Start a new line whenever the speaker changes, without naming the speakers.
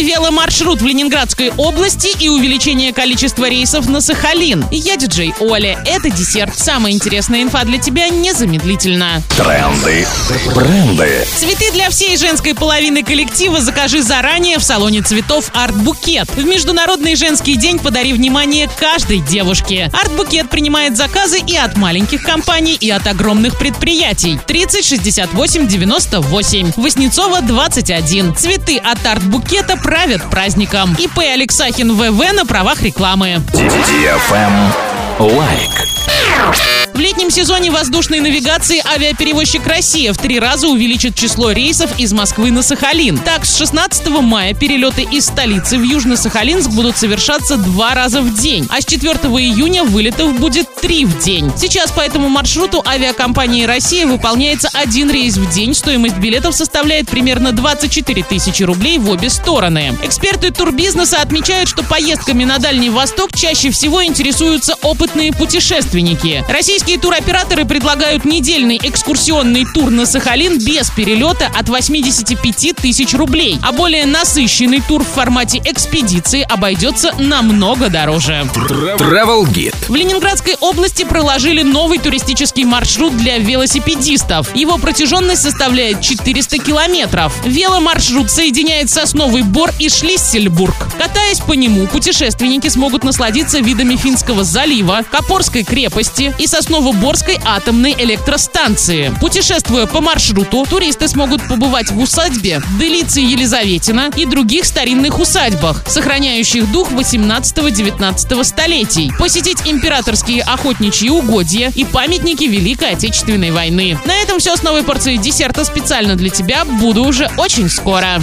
Новый веломаршрут в Ленинградской области и увеличение количества рейсов на Сахалин. Я диджей Оля. Это десерт. Самая интересная инфа для тебя незамедлительно.
Тренды. Бренды.
Цветы для всей женской половины коллектива закажи заранее в салоне цветов Арт Букет. В Международный женский день подари внимание каждой девушке. Арт Букет принимает заказы и от маленьких компаний, и от огромных предприятий. 30 68 98. Воснецова 21. Цветы от Арт Букета правят праздником. ИП Алексахин ВВ на правах рекламы.
Лайк.
Летнем сезоне воздушной навигации авиаперевозчик «Россия» в три раза увеличит число рейсов из Москвы на Сахалин. Так, с 16 мая перелеты из столицы в Южно-Сахалинск будут совершаться два раза в день, а с 4 июня вылетов будет три в день. Сейчас по этому маршруту авиакомпании «Россия» выполняется один рейс в день. Стоимость билетов составляет примерно 24 тысячи рублей в обе стороны. Эксперты турбизнеса отмечают, что поездками на Дальний Восток чаще всего интересуются опытные путешественники. Российские Российские туроператоры предлагают недельный экскурсионный тур на Сахалин без перелета от 85 тысяч рублей, а более насыщенный тур в формате экспедиции обойдется намного дороже.
Travel Guide.
В Ленинградской области проложили новый туристический маршрут для велосипедистов. Его протяженность составляет 400 километров. Веломаршрут соединяет Сосновый Бор и Шлиссельбург. Катаясь по нему, путешественники смогут насладиться видами Финского залива, Копорской крепости и Соснового Новоборской атомной электростанции. Путешествуя по маршруту, туристы смогут побывать в усадьбе Делицы Елизаветина и других старинных усадьбах, сохраняющих дух 18-19 столетий, посетить императорские охотничьи угодья и памятники Великой Отечественной войны. На этом все с новой порцией десерта специально для тебя. Буду уже очень скоро.